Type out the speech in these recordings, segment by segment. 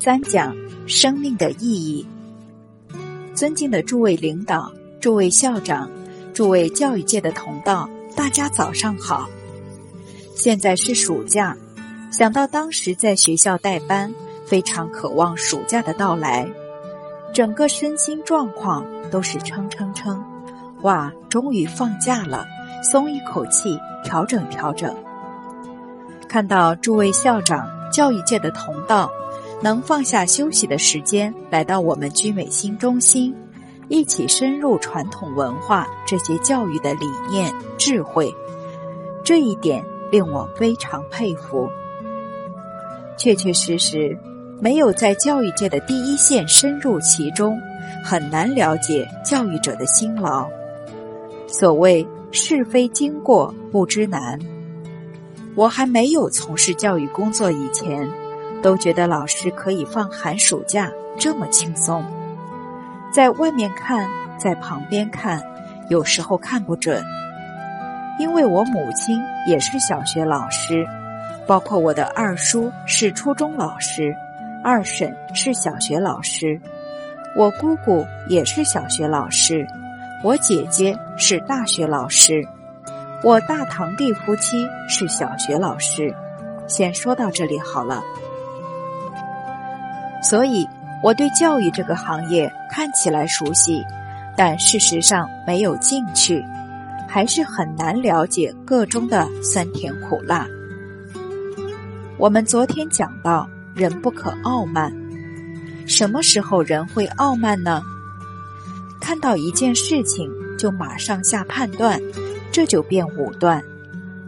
三讲生命的意义。尊敬的诸位领导、诸位校长、诸位教育界的同道，大家早上好。现在是暑假，想到当时在学校带班，非常渴望暑假的到来，整个身心状况都是撑撑撑。哇，终于放假了，松一口气，调整调整。看到诸位校长、教育界的同道。能放下休息的时间，来到我们居美新中心，一起深入传统文化这些教育的理念、智慧，这一点令我非常佩服。确确实实，没有在教育界的第一线深入其中，很难了解教育者的辛劳。所谓是非经过不知难，我还没有从事教育工作以前。都觉得老师可以放寒暑假这么轻松，在外面看，在旁边看，有时候看不准。因为我母亲也是小学老师，包括我的二叔是初中老师，二婶是小学老师，我姑姑也是小学老师，我姐姐是大学老师，我大堂弟夫妻是小学老师。先说到这里好了。所以，我对教育这个行业看起来熟悉，但事实上没有进去，还是很难了解个中的酸甜苦辣。我们昨天讲到，人不可傲慢。什么时候人会傲慢呢？看到一件事情就马上下判断，这就变武断。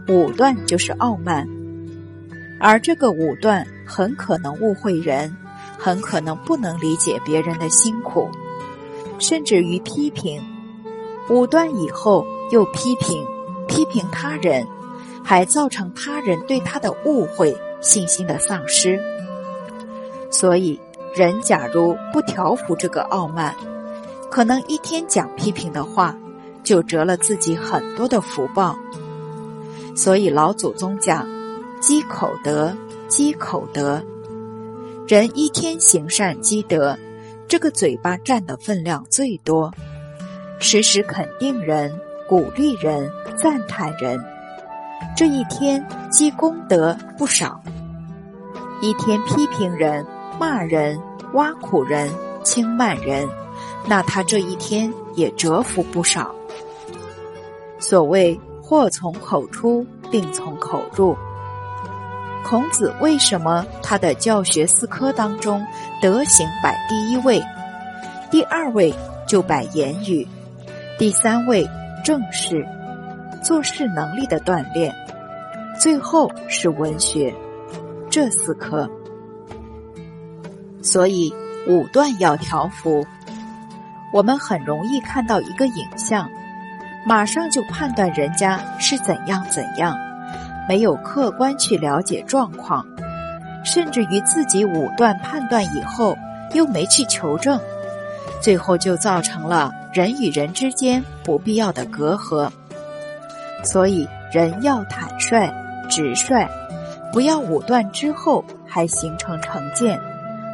武断就是傲慢，而这个武断很可能误会人。很可能不能理解别人的辛苦，甚至于批评，武断以后又批评，批评他人，还造成他人对他的误会、信心的丧失。所以，人假如不调服这个傲慢，可能一天讲批评的话，就折了自己很多的福报。所以老祖宗讲：积口德，积口德。人一天行善积德，这个嘴巴占的分量最多。时时肯定人、鼓励人、赞叹人，这一天积功德不少。一天批评人、骂人、挖苦人、轻慢人，那他这一天也折福不少。所谓祸从口出，病从口入。孔子为什么他的教学四科当中德行摆第一位，第二位就摆言语，第三位正事，做事能力的锻炼，最后是文学，这四科。所以武断要调服，我们很容易看到一个影像，马上就判断人家是怎样怎样。没有客观去了解状况，甚至于自己武断判断以后又没去求证，最后就造成了人与人之间不必要的隔阂。所以人要坦率、直率，不要武断之后还形成成见，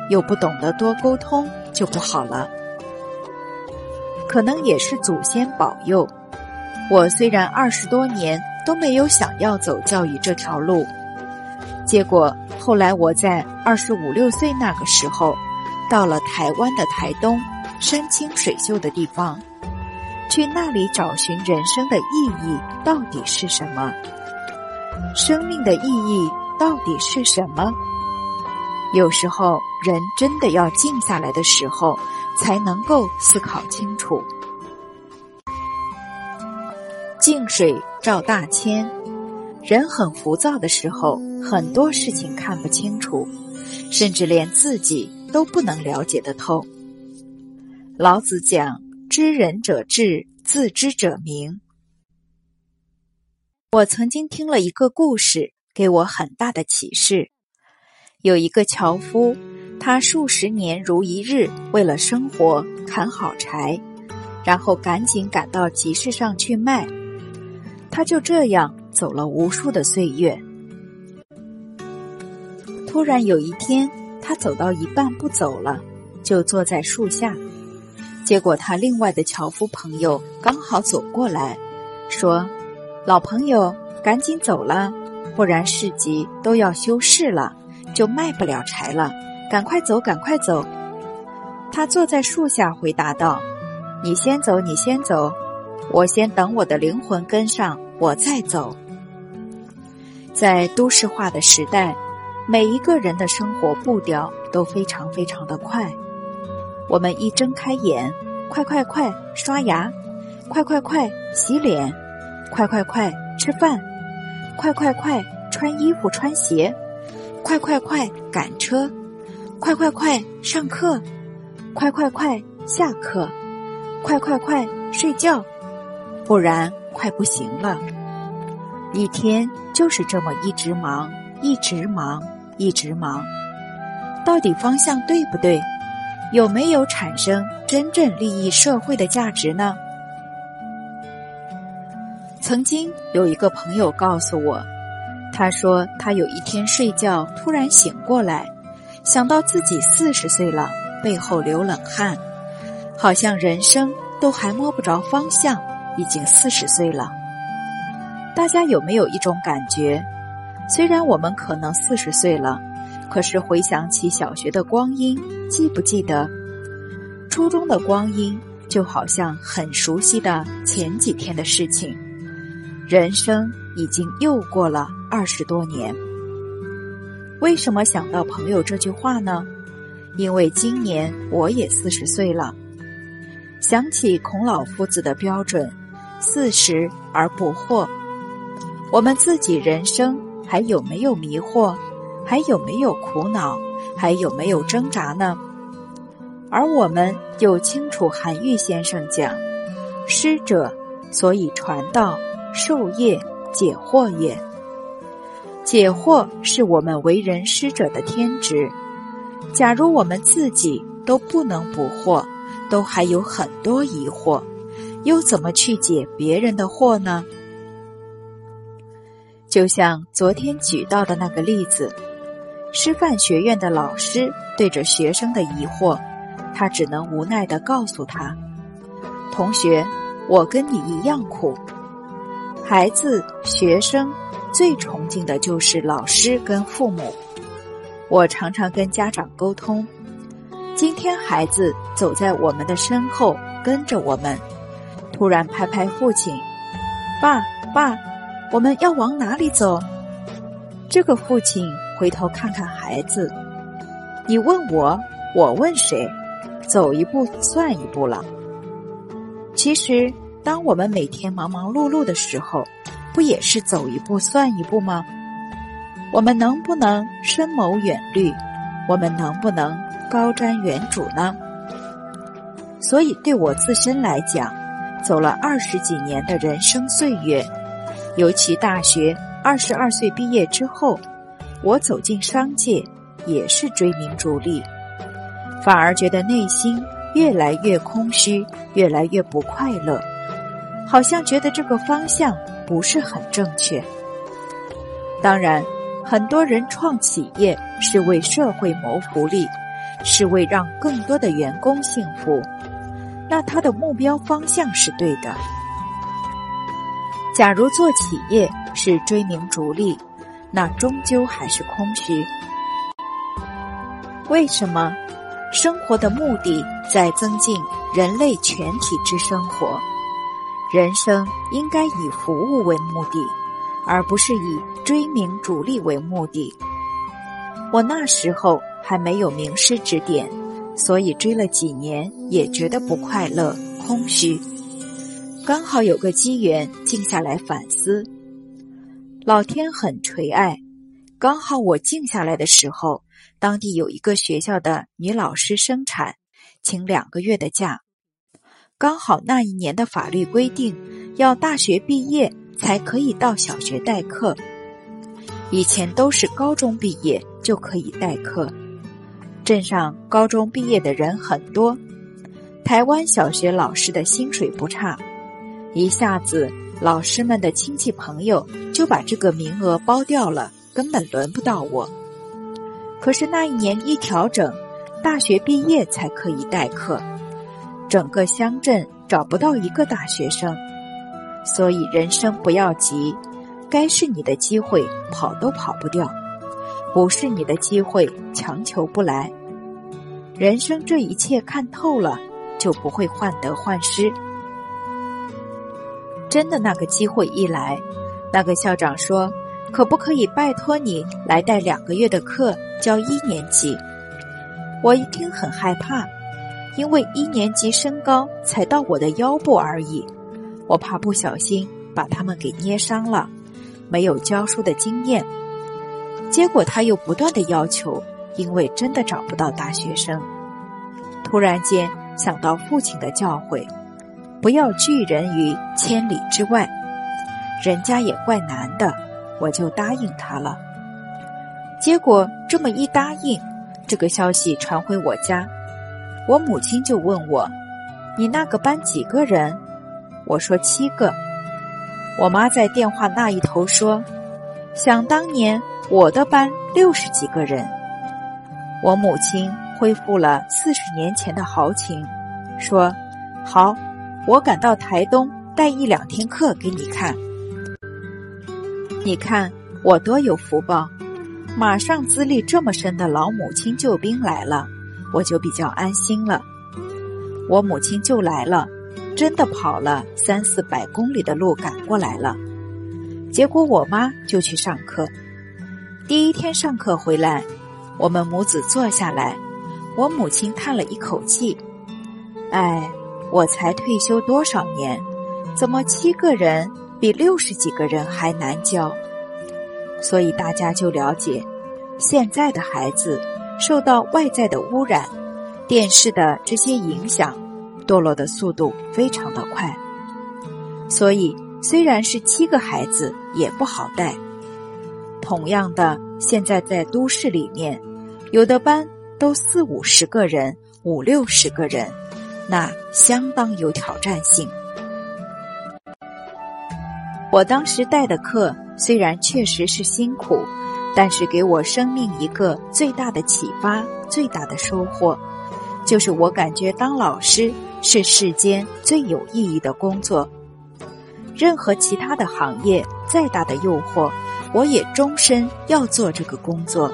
又不懂得多沟通，就不好了。可能也是祖先保佑，我虽然二十多年。都没有想要走教育这条路，结果后来我在二十五六岁那个时候，到了台湾的台东，山清水秀的地方，去那里找寻人生的意义到底是什么？生命的意义到底是什么？有时候人真的要静下来的时候，才能够思考清楚。静水照大千，人很浮躁的时候，很多事情看不清楚，甚至连自己都不能了解得透。老子讲：“知人者智，自知者明。”我曾经听了一个故事，给我很大的启示。有一个樵夫，他数十年如一日，为了生活砍好柴，然后赶紧赶到集市上去卖。他就这样走了无数的岁月。突然有一天，他走到一半不走了，就坐在树下。结果他另外的樵夫朋友刚好走过来，说：“老朋友，赶紧走了，不然市集都要休市了，就卖不了柴了。赶快走，赶快走。”他坐在树下回答道：“你先走，你先走，我先等我的灵魂跟上，我再走。”在都市化的时代，每一个人的生活步调都非常非常的快。我们一睁开眼，快快快刷牙，快快快洗脸，快快快吃饭，快快快穿衣服穿鞋，快快快赶车，快快快上课，快快快下课，快快快睡觉，不然快不行了。一天就是这么一直忙，一直忙，一直忙，到底方向对不对？有没有产生真正利益社会的价值呢？曾经有一个朋友告诉我，他说他有一天睡觉突然醒过来，想到自己四十岁了，背后流冷汗，好像人生都还摸不着方向，已经四十岁了。大家有没有一种感觉？虽然我们可能四十岁了。可是回想起小学的光阴，记不记得初中的光阴？就好像很熟悉的前几天的事情。人生已经又过了二十多年。为什么想到朋友这句话呢？因为今年我也四十岁了。想起孔老夫子的标准：四十而不惑。我们自己人生还有没有迷惑？还有没有苦恼？还有没有挣扎呢？而我们又清楚韩愈先生讲：“师者，所以传道授业解惑也。解惑是我们为人师者的天职。假如我们自己都不能不惑，都还有很多疑惑，又怎么去解别人的惑呢？就像昨天举到的那个例子。”师范学院的老师对着学生的疑惑，他只能无奈的告诉他：“同学，我跟你一样苦。”孩子、学生最崇敬的就是老师跟父母。我常常跟家长沟通：今天孩子走在我们的身后，跟着我们，突然拍拍父亲：“爸爸，我们要往哪里走？”这个父亲。回头看看孩子，你问我，我问谁？走一步算一步了。其实，当我们每天忙忙碌碌的时候，不也是走一步算一步吗？我们能不能深谋远虑？我们能不能高瞻远瞩呢？所以，对我自身来讲，走了二十几年的人生岁月，尤其大学二十二岁毕业之后。我走进商界，也是追名逐利，反而觉得内心越来越空虚，越来越不快乐，好像觉得这个方向不是很正确。当然，很多人创企业是为社会谋福利，是为让更多的员工幸福，那他的目标方向是对的。假如做企业是追名逐利。那终究还是空虚。为什么？生活的目的在增进人类全体之生活。人生应该以服务为目的，而不是以追名逐利为目的。我那时候还没有名师指点，所以追了几年也觉得不快乐、空虚。刚好有个机缘，静下来反思。老天很垂爱，刚好我静下来的时候，当地有一个学校的女老师生产，请两个月的假。刚好那一年的法律规定，要大学毕业才可以到小学代课，以前都是高中毕业就可以代课。镇上高中毕业的人很多，台湾小学老师的薪水不差，一下子。老师们的亲戚朋友就把这个名额包掉了，根本轮不到我。可是那一年一调整，大学毕业才可以代课，整个乡镇找不到一个大学生。所以人生不要急，该是你的机会跑都跑不掉，不是你的机会强求不来。人生这一切看透了，就不会患得患失。真的那个机会一来，那个校长说：“可不可以拜托你来带两个月的课，教一年级？”我一听很害怕，因为一年级身高才到我的腰部而已，我怕不小心把他们给捏伤了，没有教书的经验。结果他又不断的要求。因为真的找不到大学生，突然间想到父亲的教诲，不要拒人于千里之外。人家也怪难的，我就答应他了。结果这么一答应，这个消息传回我家，我母亲就问我：“你那个班几个人？”我说：“七个。”我妈在电话那一头说：“想当年我的班六十几个人。”我母亲恢复了四十年前的豪情，说：“好，我赶到台东带一两天课给你看。你看我多有福报，马上资历这么深的老母亲救兵来了，我就比较安心了。我母亲就来了，真的跑了三四百公里的路赶过来了。结果我妈就去上课，第一天上课回来。”我们母子坐下来，我母亲叹了一口气：“哎，我才退休多少年，怎么七个人比六十几个人还难教？”所以大家就了解，现在的孩子受到外在的污染、电视的这些影响，堕落的速度非常的快。所以虽然是七个孩子也不好带。同样的，现在在都市里面。有的班都四五十个人，五六十个人，那相当有挑战性。我当时带的课虽然确实是辛苦，但是给我生命一个最大的启发、最大的收获，就是我感觉当老师是世间最有意义的工作。任何其他的行业再大的诱惑，我也终身要做这个工作。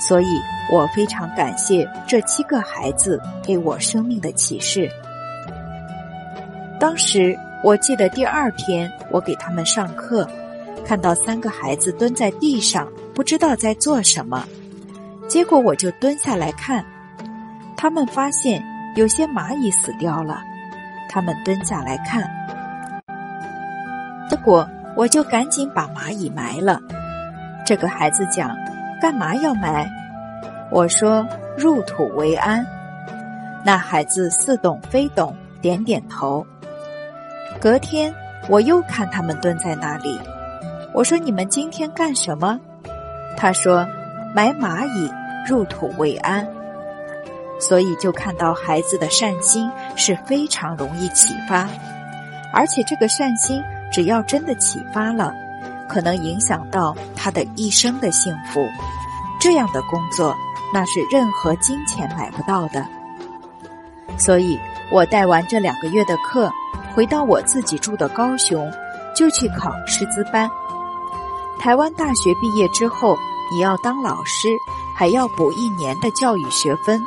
所以我非常感谢这七个孩子给我生命的启示。当时我记得第二天我给他们上课，看到三个孩子蹲在地上，不知道在做什么，结果我就蹲下来看，他们发现有些蚂蚁死掉了，他们蹲下来看，结果我就赶紧把蚂蚁埋了。这个孩子讲。干嘛要埋？我说入土为安。那孩子似懂非懂，点点头。隔天我又看他们蹲在那里，我说你们今天干什么？他说埋蚂蚁，入土为安。所以就看到孩子的善心是非常容易启发，而且这个善心只要真的启发了。可能影响到他的一生的幸福，这样的工作那是任何金钱买不到的。所以我带完这两个月的课，回到我自己住的高雄，就去考师资班。台湾大学毕业之后，你要当老师，还要补一年的教育学分，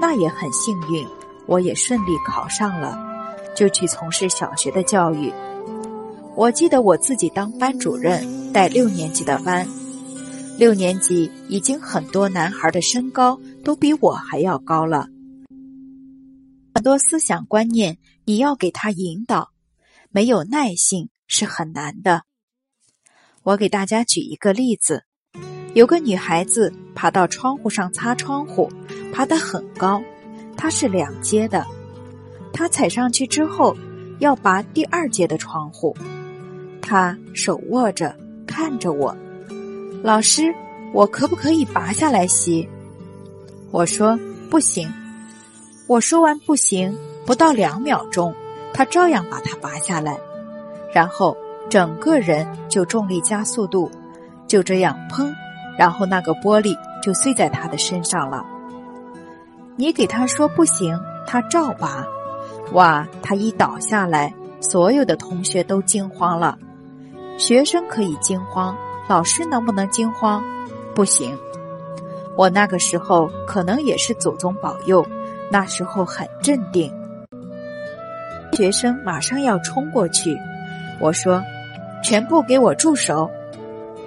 那也很幸运，我也顺利考上了，就去从事小学的教育。我记得我自己当班主任带六年级的班，六年级已经很多男孩的身高都比我还要高了，很多思想观念你要给他引导，没有耐性是很难的。我给大家举一个例子，有个女孩子爬到窗户上擦窗户，爬得很高，她是两阶的，她踩上去之后要拔第二阶的窗户。他手握着，看着我，老师，我可不可以拔下来吸？我说不行。我说完不行，不到两秒钟，他照样把它拔下来，然后整个人就重力加速度，就这样砰，然后那个玻璃就碎在他的身上了。你给他说不行，他照拔。哇，他一倒下来，所有的同学都惊慌了。学生可以惊慌，老师能不能惊慌？不行。我那个时候可能也是祖宗保佑，那时候很镇定。学生马上要冲过去，我说：“全部给我住手！”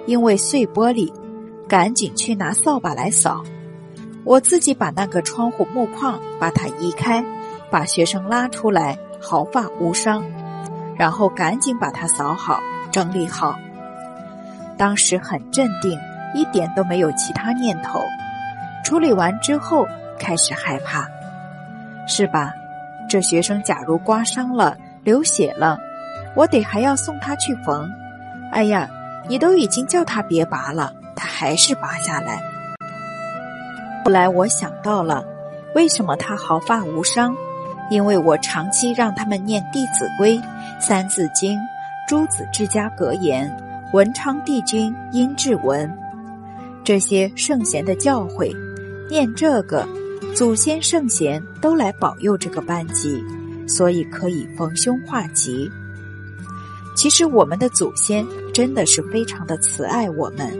因为碎玻璃，赶紧去拿扫把来扫。我自己把那个窗户木框把它移开，把学生拉出来，毫发无伤。然后赶紧把它扫好、整理好。当时很镇定，一点都没有其他念头。处理完之后，开始害怕，是吧？这学生假如刮伤了、流血了，我得还要送他去缝。哎呀，你都已经叫他别拔了，他还是拔下来。后来我想到了，为什么他毫发无伤？因为我长期让他们念《弟子规》《三字经》《诸子治家格言》《文昌帝君阴骘文》这些圣贤的教诲。念这个，祖先圣贤都来保佑这个班级，所以可以逢凶化吉。其实我们的祖先真的是非常的慈爱我们。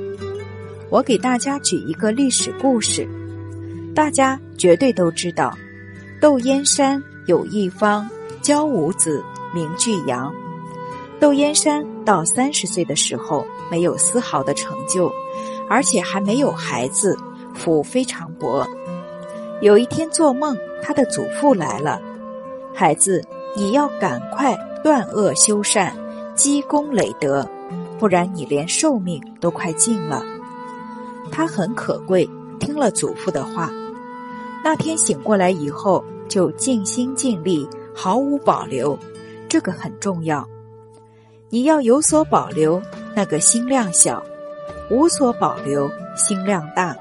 我给大家举一个历史故事，大家绝对都知道：窦燕山有一方，教五子，名俱扬。窦燕山到三十岁的时候，没有丝毫的成就，而且还没有孩子。腹非常薄。有一天做梦，他的祖父来了：“孩子，你要赶快断恶修善，积功累德，不然你连寿命都快尽了。”他很可贵，听了祖父的话。那天醒过来以后，就尽心尽力，毫无保留。这个很重要。你要有所保留，那个心量小；无所保留，心量大。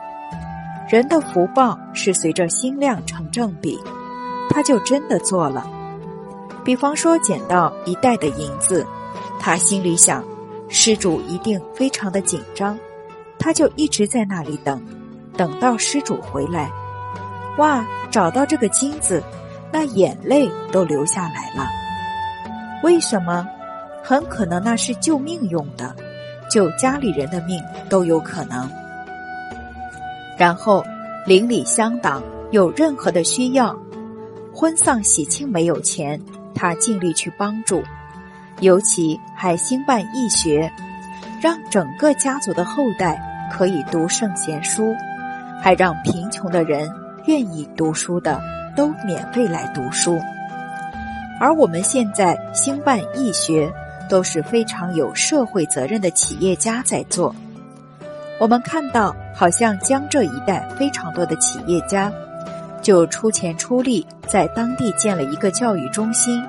人的福报是随着心量成正比，他就真的做了。比方说捡到一袋的银子，他心里想，施主一定非常的紧张，他就一直在那里等，等到施主回来。哇，找到这个金子，那眼泪都流下来了。为什么？很可能那是救命用的，救家里人的命都有可能。然后，邻里乡党有任何的需要，婚丧喜庆没有钱，他尽力去帮助，尤其还兴办义学，让整个家族的后代可以读圣贤书，还让贫穷的人愿意读书的都免费来读书。而我们现在兴办义学，都是非常有社会责任的企业家在做。我们看到，好像江浙一带非常多的企业家，就出钱出力，在当地建了一个教育中心，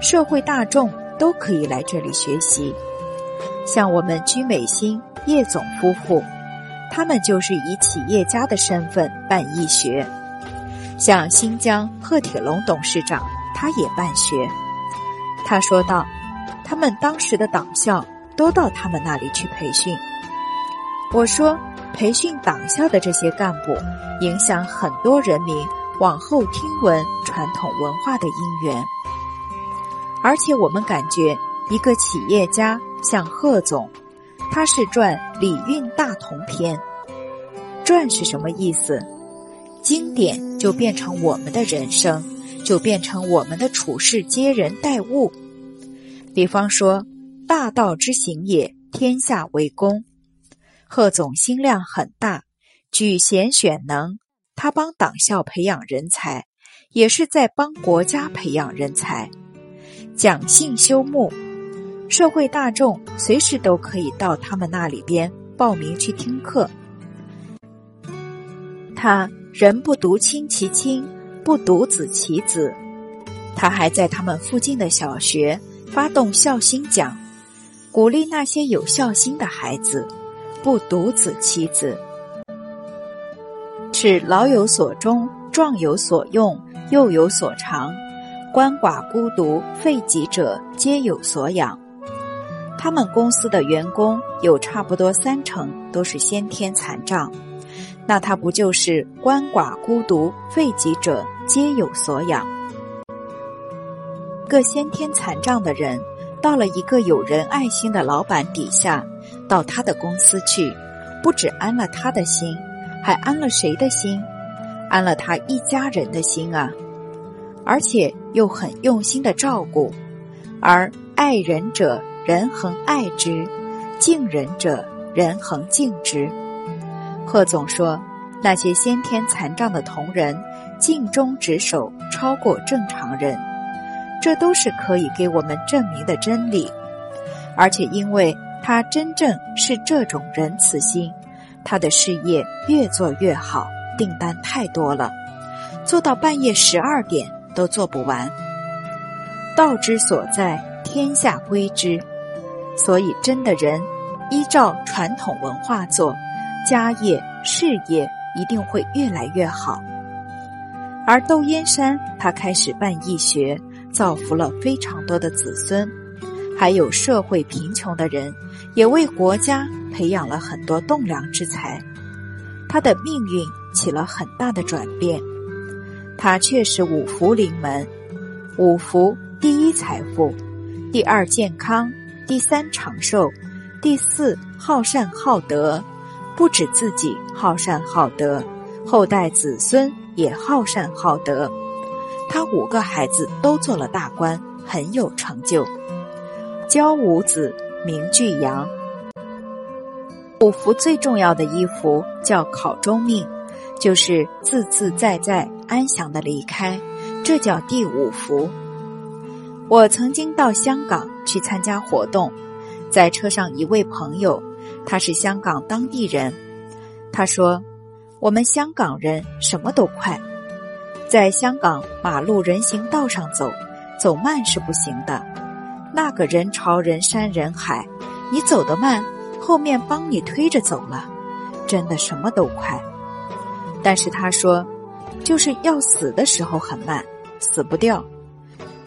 社会大众都可以来这里学习。像我们居美心叶总夫妇，他们就是以企业家的身份办义学。像新疆贺铁龙董事长，他也办学。他说道，他们当时的党校都到他们那里去培训。我说，培训党校的这些干部，影响很多人民往后听闻传统文化的因缘。而且我们感觉，一个企业家像贺总，他是赚《礼运大同篇》，赚是什么意思？经典就变成我们的人生，就变成我们的处事接人待物。比方说，大道之行也，天下为公。贺总心量很大，举贤选能，他帮党校培养人才，也是在帮国家培养人才。讲信修睦，社会大众随时都可以到他们那里边报名去听课。他人不独亲其亲，不独子其子，他还在他们附近的小学发动孝心奖，鼓励那些有孝心的孩子。不独子妻子，是老有所终，壮有所用，幼有所长，鳏寡孤独废疾者皆有所养。他们公司的员工有差不多三成都是先天残障，那他不就是鳏寡孤独废疾者皆有所养？一个先天残障的人，到了一个有人爱心的老板底下，到他的公司去，不只安了他的心，还安了谁的心？安了他一家人的心啊！而且又很用心的照顾，而爱人者，人恒爱之；敬人者，人恒敬之。贺总说，那些先天残障的同仁，尽忠职守，超过正常人。这都是可以给我们证明的真理，而且因为他真正是这种仁慈心，他的事业越做越好，订单太多了，做到半夜十二点都做不完。道之所在，天下归之，所以真的人依照传统文化做，家业事业一定会越来越好。而窦燕山他开始办义学。造福了非常多的子孙，还有社会贫穷的人，也为国家培养了很多栋梁之才。他的命运起了很大的转变。他确实五福临门，五福：第一财富，第二健康，第三长寿，第四好善好德。不止自己好善好德，后代子孙也好善好德。他五个孩子都做了大官，很有成就。教五子，名巨阳。五福最重要的一福叫考中命，就是自自在在、安详的离开，这叫第五福。我曾经到香港去参加活动，在车上一位朋友，他是香港当地人，他说：“我们香港人什么都快。”在香港马路人行道上走，走慢是不行的。那个人潮人山人海，你走得慢，后面帮你推着走了，真的什么都快。但是他说，就是要死的时候很慢，死不掉。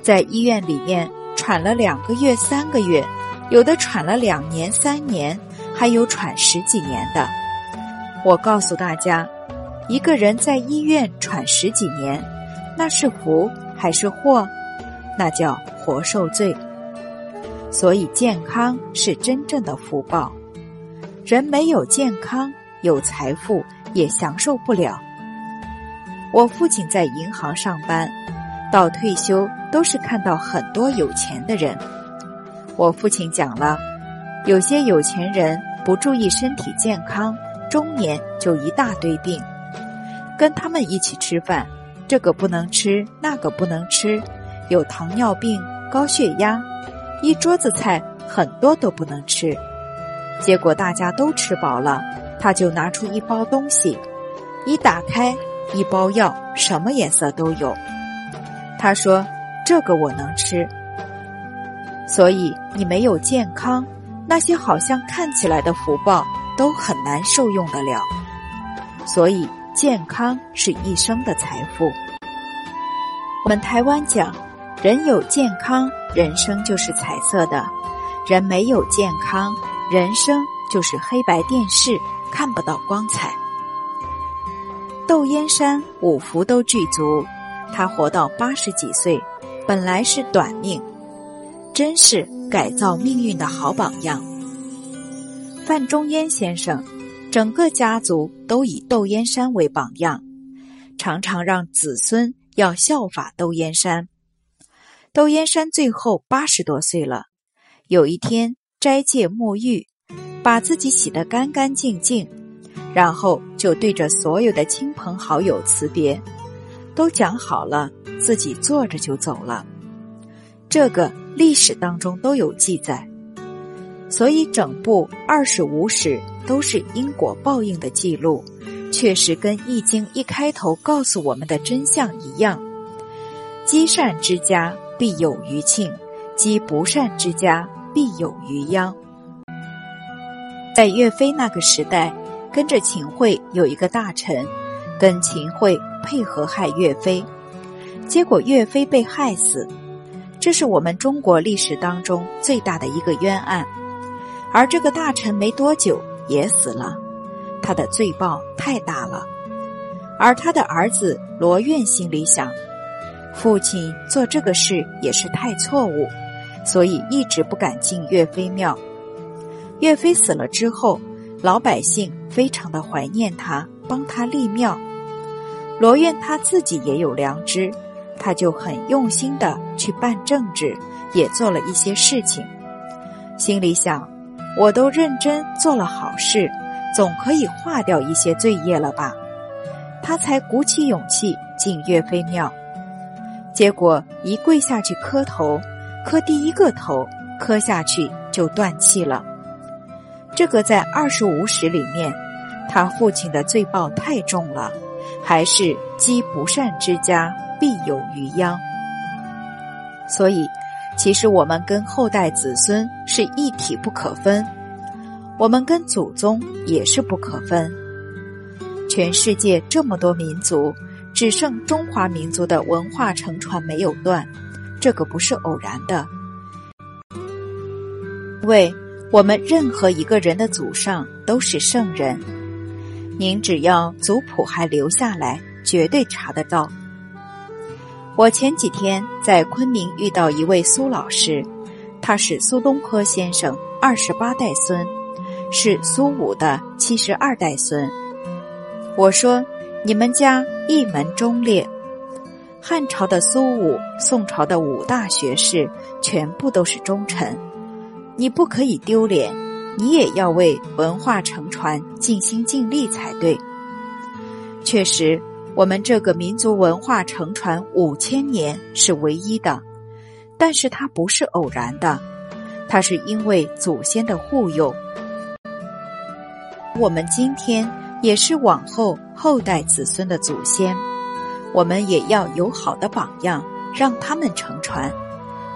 在医院里面喘了两个月、三个月，有的喘了两年、三年，还有喘十几年的。我告诉大家。一个人在医院喘十几年，那是福还是祸？那叫活受罪。所以健康是真正的福报。人没有健康，有财富也享受不了。我父亲在银行上班，到退休都是看到很多有钱的人。我父亲讲了，有些有钱人不注意身体健康，中年就一大堆病。跟他们一起吃饭，这个不能吃，那个不能吃，有糖尿病、高血压，一桌子菜很多都不能吃。结果大家都吃饱了，他就拿出一包东西，一打开，一包药，什么颜色都有。他说：“这个我能吃。”所以你没有健康，那些好像看起来的福报都很难受用得了。所以。健康是一生的财富。我们台湾讲，人有健康，人生就是彩色的；人没有健康，人生就是黑白电视，看不到光彩。窦燕山五福都具足，他活到八十几岁，本来是短命，真是改造命运的好榜样。范仲淹先生。整个家族都以窦燕山为榜样，常常让子孙要效法窦燕山。窦燕山最后八十多岁了，有一天斋戒沐浴，把自己洗得干干净净，然后就对着所有的亲朋好友辞别，都讲好了，自己坐着就走了。这个历史当中都有记载。所以，整部《二十五史》都是因果报应的记录，确实跟《易经》一开头告诉我们的真相一样：积善之家必有余庆，积不善之家必有余殃。在岳飞那个时代，跟着秦桧有一个大臣，跟秦桧配合害岳飞，结果岳飞被害死，这是我们中国历史当中最大的一个冤案。而这个大臣没多久也死了，他的罪报太大了。而他的儿子罗院心里想，父亲做这个事也是太错误，所以一直不敢进岳飞庙。岳飞死了之后，老百姓非常的怀念他，帮他立庙。罗院他自己也有良知，他就很用心的去办政治，也做了一些事情。心里想，我都认真做了好事，总可以化掉一些罪业了吧？他才鼓起勇气进岳飞庙。结果一跪下去磕头，磕第一个头，磕下去就断气了。这个在二十五史里面，他父亲的罪报太重了。还是积不善之家必有余殃，所以其实我们跟后代子孙是一体不可分，我们跟祖宗也是不可分。全世界这么多民族，只剩中华民族的文化承传没有断，这个不是偶然的，因为我们任何一个人的祖上都是圣人。您只要族谱还留下来，绝对查得到。我前几天在昆明遇到一位苏老师，他是苏东坡先生二十八代孙，是苏武的七十二代孙。我说：“你们家一门忠烈，汉朝的苏武、宋朝的五大学士全部都是忠臣，你不可以丢脸。”你也要为文化承传尽心尽力才对。确实，我们这个民族文化承传五千年是唯一的，但是它不是偶然的，它是因为祖先的护佑。我们今天也是往后后代子孙的祖先，我们也要有好的榜样，让他们承传，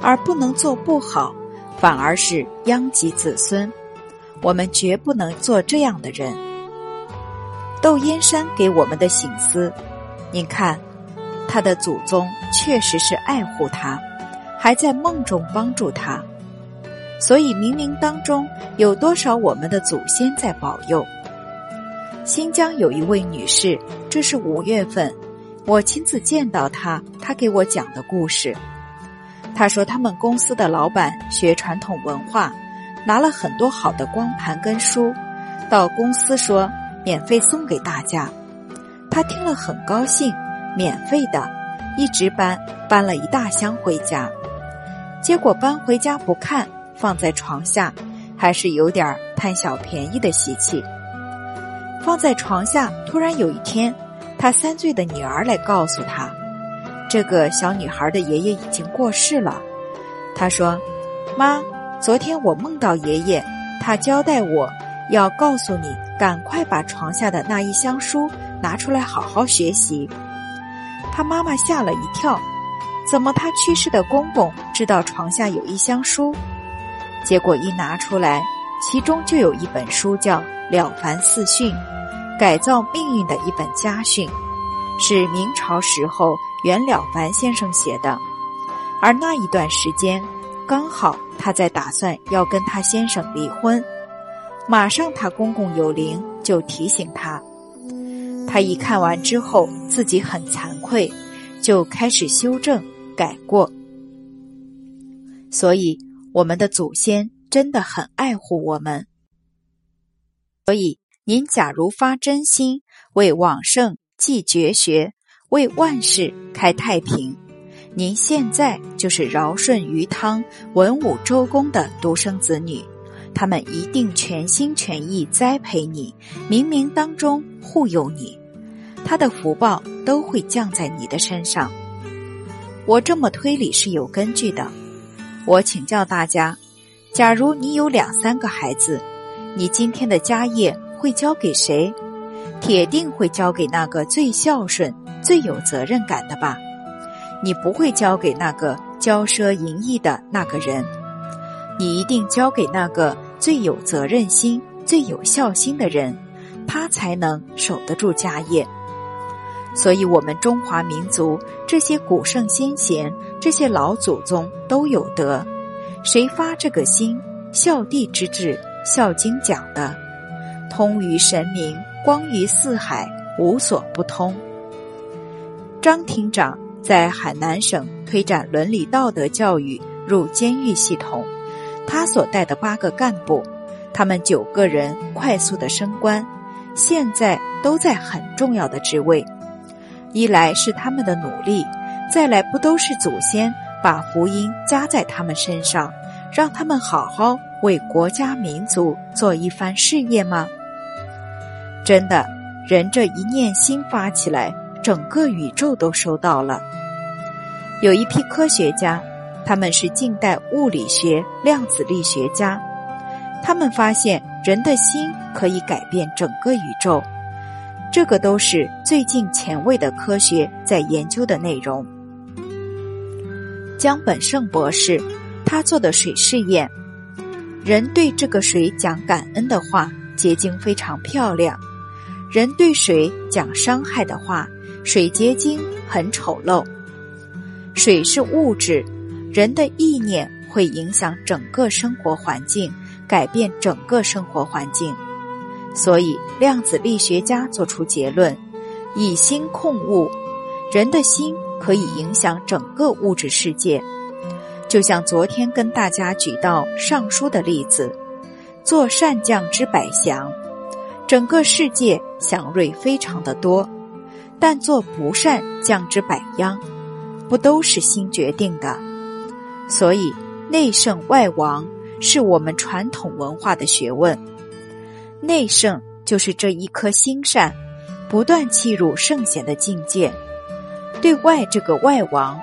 而不能做不好，反而是殃及子孙。我们绝不能做这样的人。窦燕山给我们的醒思，您看，他的祖宗确实是爱护他，还在梦中帮助他，所以冥冥当中有多少我们的祖先在保佑。新疆有一位女士，这是五月份，我亲自见到她，她给我讲的故事。她说他们公司的老板学传统文化。拿了很多好的光盘跟书，到公司说免费送给大家。他听了很高兴，免费的，一直搬，搬了一大箱回家。结果搬回家不看，放在床下，还是有点贪小便宜的习气。放在床下，突然有一天，他三岁的女儿来告诉他，这个小女孩的爷爷已经过世了。他说：“妈。”昨天我梦到爷爷，他交代我要告诉你，赶快把床下的那一箱书拿出来好好学习。他妈妈吓了一跳，怎么他去世的公公知道床下有一箱书？结果一拿出来，其中就有一本书叫《了凡四训》，改造命运的一本家训，是明朝时候袁了凡先生写的，而那一段时间。刚好他在打算要跟他先生离婚，马上他公公有灵就提醒他，他一看完之后自己很惭愧，就开始修正改过。所以我们的祖先真的很爱护我们。所以您假如发真心为往圣继绝学，为万世开太平。您现在就是尧舜禹汤文武周公的独生子女，他们一定全心全意栽培你，冥冥当中护佑你，他的福报都会降在你的身上。我这么推理是有根据的。我请教大家：假如你有两三个孩子，你今天的家业会交给谁？铁定会交给那个最孝顺、最有责任感的吧。你不会交给那个骄奢淫逸的那个人，你一定交给那个最有责任心、最有孝心的人，他才能守得住家业。所以，我们中华民族这些古圣先贤、这些老祖宗都有德，谁发这个心？孝弟之志，《孝经》讲的，通于神明，光于四海，无所不通。张厅长在海南省推展伦理道德教育入监狱系统，他所带的八个干部，他们九个人快速的升官，现在都在很重要的职位。一来是他们的努力，再来不都是祖先把福音加在他们身上，让他们好好为国家民族做一番事业吗？真的，人这一念心发起来。整个宇宙都收到了。有一批科学家，他们是近代物理学量子力学家，他们发现人的心可以改变整个宇宙。这个都是最近前卫的科学在研究的内容。江本胜博士他做的水试验，人对这个水讲感恩的话，结晶非常漂亮；人对水讲伤害的话。水结晶很丑陋，水是物质，人的意念会影响整个生活环境，改变整个生活环境。所以量子力学家做出结论：以心控物，人的心可以影响整个物质世界。就像昨天跟大家举到《尚书》的例子，做善将之百祥，整个世界祥瑞非常的多。但做不善，降之百殃，不都是心决定的？所以内圣外王是我们传统文化的学问。内圣就是这一颗心善，不断契入圣贤的境界；对外这个外王，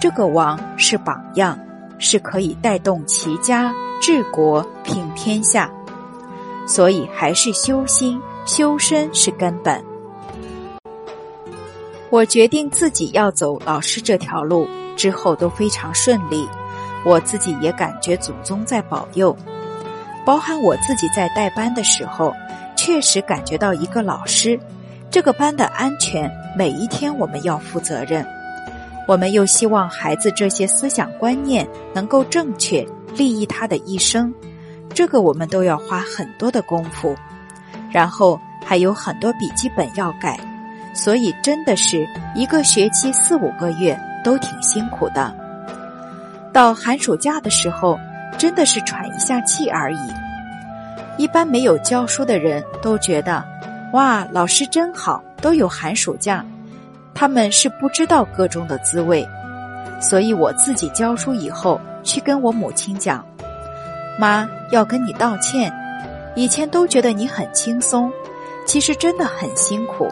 这个王是榜样，是可以带动齐家治国平天下。所以还是修心修身是根本。我决定自己要走老师这条路之后都非常顺利，我自己也感觉祖宗在保佑，包含我自己在带班的时候，确实感觉到一个老师，这个班的安全每一天我们要负责任，我们又希望孩子这些思想观念能够正确，利益他的一生，这个我们都要花很多的功夫，然后还有很多笔记本要改。所以，真的是一个学期四五个月都挺辛苦的。到寒暑假的时候，真的是喘一下气而已。一般没有教书的人都觉得，哇，老师真好，都有寒暑假。他们是不知道个中的滋味。所以我自己教书以后，去跟我母亲讲：“妈，要跟你道歉。以前都觉得你很轻松，其实真的很辛苦。”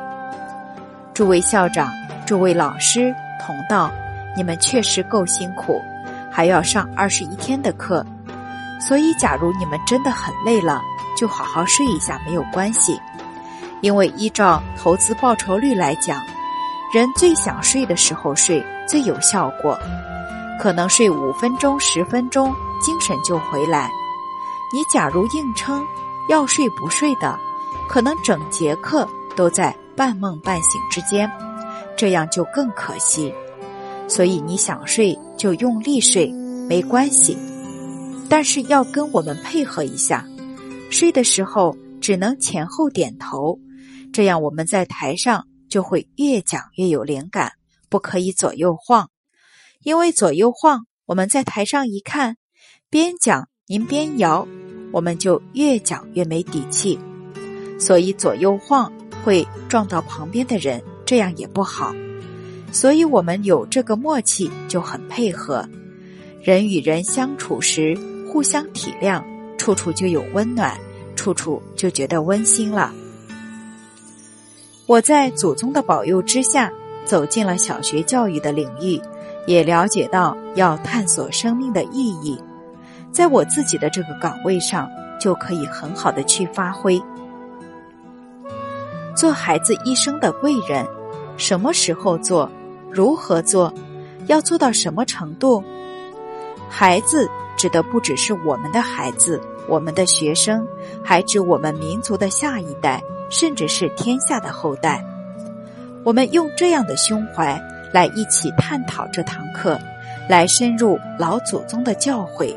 诸位校长、诸位老师、同道，你们确实够辛苦，还要上二十一天的课。所以，假如你们真的很累了，就好好睡一下没有关系。因为依照投资报酬率来讲，人最想睡的时候睡最有效果。可能睡五分钟、十分钟，精神就回来。你假如硬撑要睡不睡的，可能整节课都在。半梦半醒之间，这样就更可惜。所以你想睡就用力睡，没关系。但是要跟我们配合一下，睡的时候只能前后点头，这样我们在台上就会越讲越有灵感。不可以左右晃，因为左右晃，我们在台上一看，边讲您边摇，我们就越讲越没底气。所以左右晃。会撞到旁边的人，这样也不好。所以我们有这个默契就很配合。人与人相处时，互相体谅，处处就有温暖，处处就觉得温馨了。我在祖宗的保佑之下，走进了小学教育的领域，也了解到要探索生命的意义。在我自己的这个岗位上，就可以很好的去发挥。做孩子一生的贵人，什么时候做？如何做？要做到什么程度？孩子指的不只是我们的孩子，我们的学生，还指我们民族的下一代，甚至是天下的后代。我们用这样的胸怀来一起探讨这堂课，来深入老祖宗的教诲。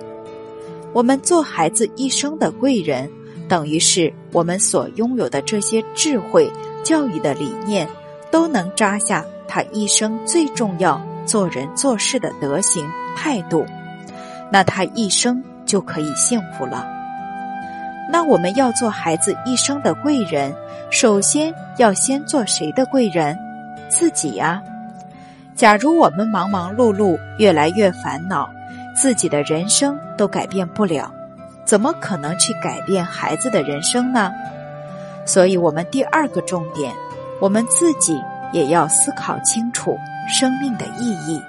我们做孩子一生的贵人，等于是我们所拥有的这些智慧、教育的理念，都能扎下他一生最重要做人做事的德行态度，那他一生就可以幸福了。那我们要做孩子一生的贵人，首先要先做谁的贵人？自己呀。假如我们忙忙碌碌，越来越烦恼，自己的人生都改变不了，怎么可能去改变孩子的人生呢？所以，我们第二个重点，我们自己也要思考清楚生命的意义。